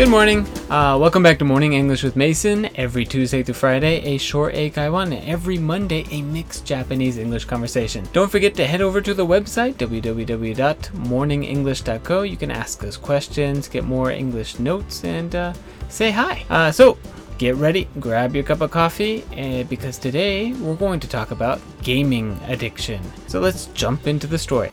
Good morning. Uh, welcome back to Morning English with Mason. Every Tuesday through Friday, a short Eikaiwan, and every Monday, a mixed Japanese English conversation. Don't forget to head over to the website, www.morningenglish.co. You can ask us questions, get more English notes, and uh, say hi. Uh, so, get ready, grab your cup of coffee, and because today we're going to talk about gaming addiction. So, let's jump into the story.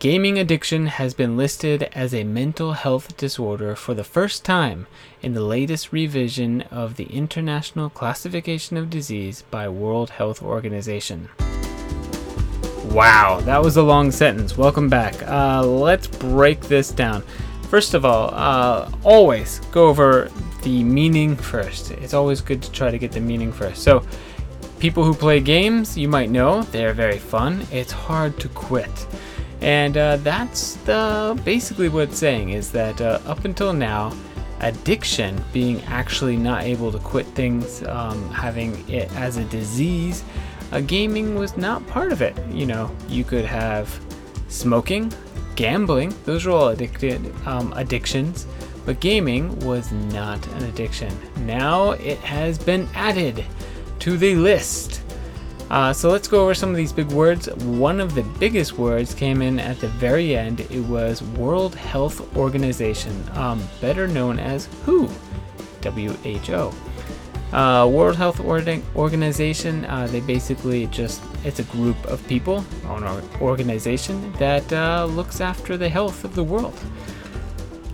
Gaming addiction has been listed as a mental health disorder for the first time in the latest revision of the International Classification of Disease by World Health Organization. Wow, that was a long sentence. Welcome back. Uh, let's break this down. First of all, uh, always go over the meaning first. It's always good to try to get the meaning first. So, people who play games, you might know, they're very fun. It's hard to quit. And uh, that's the basically what it's saying is that uh, up until now, addiction, being actually not able to quit things, um, having it as a disease, uh, gaming was not part of it. You know, you could have smoking, gambling; those are all addicted um, addictions. But gaming was not an addiction. Now it has been added to the list. Uh, so let's go over some of these big words. One of the biggest words came in at the very end. It was World Health Organization, um, better known as WHO, WHO. Uh, World Health Organization, uh, they basically just, it's a group of people, an organization that uh, looks after the health of the world.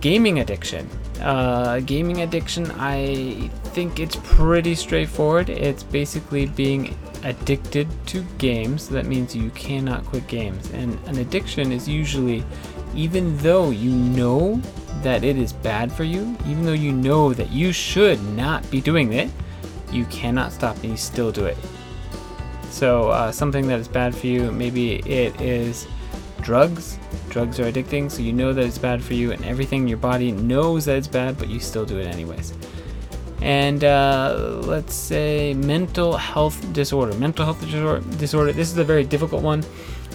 Gaming addiction. Uh, gaming addiction, I think it's pretty straightforward. It's basically being addicted to games. That means you cannot quit games. And an addiction is usually, even though you know that it is bad for you, even though you know that you should not be doing it, you cannot stop and you still do it. So, uh, something that is bad for you, maybe it is drugs. Drugs are addicting, so you know that it's bad for you, and everything in your body knows that it's bad, but you still do it anyways. And uh, let's say mental health disorder. Mental health disorder. This is a very difficult one.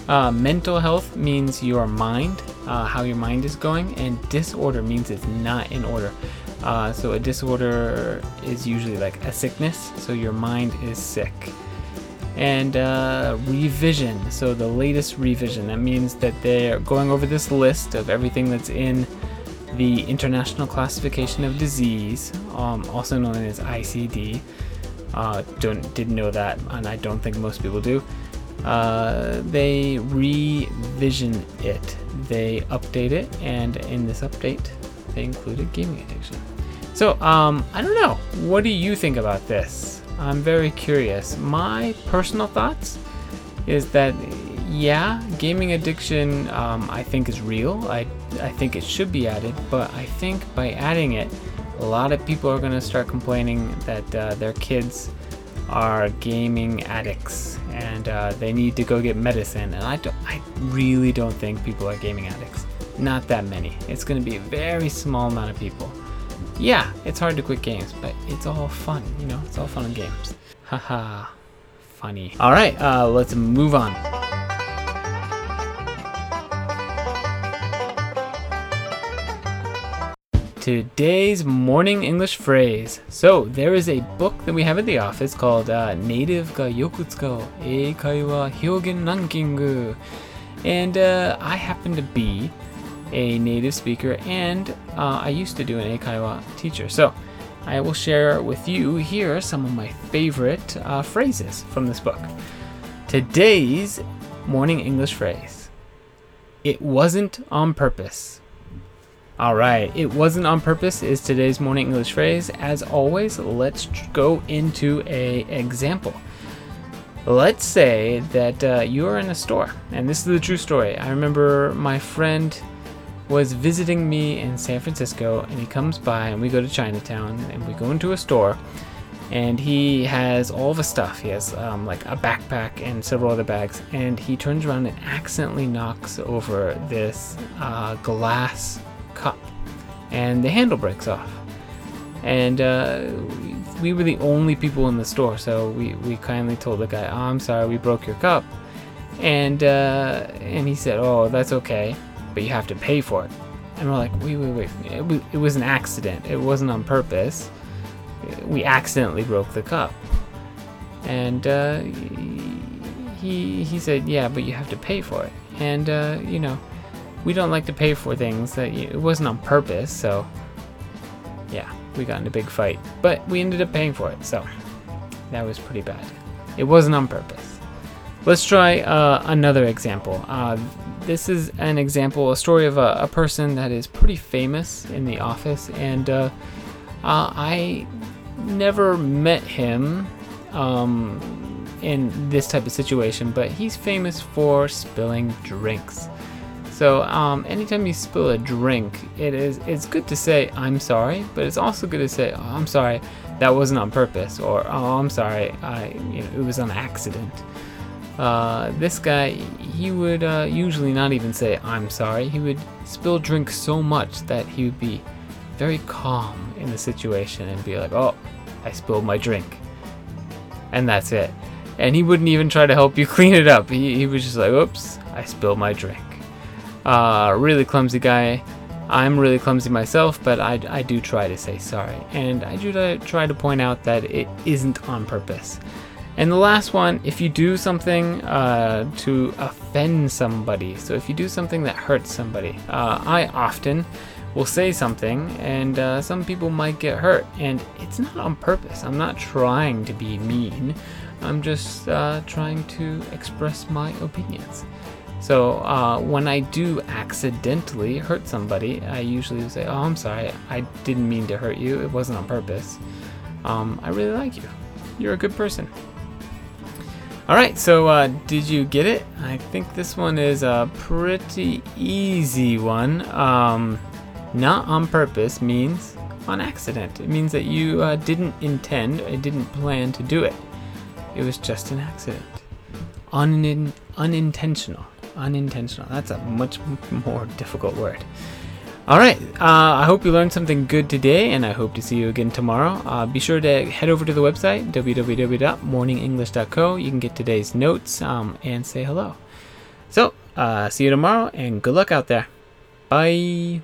Uh, mental health means your mind, uh, how your mind is going, and disorder means it's not in order. Uh, so a disorder is usually like a sickness, so your mind is sick and uh, revision. So the latest revision. That means that they're going over this list of everything that's in the International Classification of Disease, um, also known as ICD. Uh, don't didn't know that, and I don't think most people do. Uh, they revision it. They update it, and in this update, they included gaming addiction. So, um, I don't know. What do you think about this? I'm very curious. My personal thoughts is that yeah, gaming addiction um, I think is real. I I think it should be added, but I think by adding it, a lot of people are going to start complaining that uh, their kids are gaming addicts and uh, they need to go get medicine. And I don't, I really don't think people are gaming addicts. Not that many. It's going to be a very small amount of people. Yeah, it's hard to quit games, but it's all fun, you know, it's all fun and games. Haha, funny. All right, uh, let's move on. Today's morning English phrase. So, there is a book that we have at the office called uh, Native ga yoku tsukau Eikaiwa wa hyogen rankingu. And uh, I happen to be a native speaker, and uh, I used to do an Eikaiwa teacher. So I will share with you here some of my favorite uh, phrases from this book. Today's morning English phrase It wasn't on purpose. All right, it wasn't on purpose is today's morning English phrase. As always, let's go into a example. Let's say that uh, you are in a store, and this is the true story. I remember my friend was visiting me in San Francisco, and he comes by, and we go to Chinatown, and we go into a store, and he has all the stuff. He has um, like a backpack and several other bags, and he turns around and accidentally knocks over this uh, glass cup, and the handle breaks off. And uh, we were the only people in the store, so we, we kindly told the guy, oh, "I'm sorry, we broke your cup," and uh, and he said, "Oh, that's okay." But you have to pay for it. And we're like, wait, wait, wait. It was, it was an accident. It wasn't on purpose. We accidentally broke the cup. And uh, he he said, yeah, but you have to pay for it. And uh, you know, we don't like to pay for things that it wasn't on purpose. So yeah, we got in a big fight, but we ended up paying for it. So that was pretty bad. It wasn't on purpose. Let's try uh, another example. Uh, this is an example, a story of a, a, person that is pretty famous in the office, and uh, uh I never met him um, in this type of situation, but he's famous for spilling drinks. So um, anytime you spill a drink, it is it's good to say I'm sorry, but it's also good to say oh, I'm sorry that wasn't on purpose, or oh I'm sorry I you know it was an accident. Uh, this guy he would uh, usually not even say I'm sorry. He would spill drink so much that he would be very calm in the situation and be like, oh I spilled my drink and that's it. And he wouldn't even try to help you clean it up. He, he was just like, oops, I spilled my drink. Uh, really clumsy guy. I'm really clumsy myself, but I, I do try to say sorry. And I do try to point out that it isn't on purpose. And the last one, if you do something uh, to offend somebody, so if you do something that hurts somebody, uh, I often will say something and uh, some people might get hurt. And it's not on purpose. I'm not trying to be mean. I'm just uh, trying to express my opinions. So uh, when i do accidentally hurt somebody i usually say oh i'm sorry. I didn't mean to hurt you. It wasn't on purpose. Um, i really like you. You're a good person all right, so uh, did you get it? I think this one is a pretty easy one. Um, not on purpose means on accident. It means that you uh, didn't intend, or didn't plan to do it. It was just an accident. Un- unintentional. Unintentional. That's a much more difficult word. All right. Uh, I hope you learned something good today, and I hope to see you again tomorrow. Uh, be sure to head over to the website, www.morningenglish.co. You can get today's notes um, and say hello. So, uh, see you tomorrow, and good luck out there. Bye.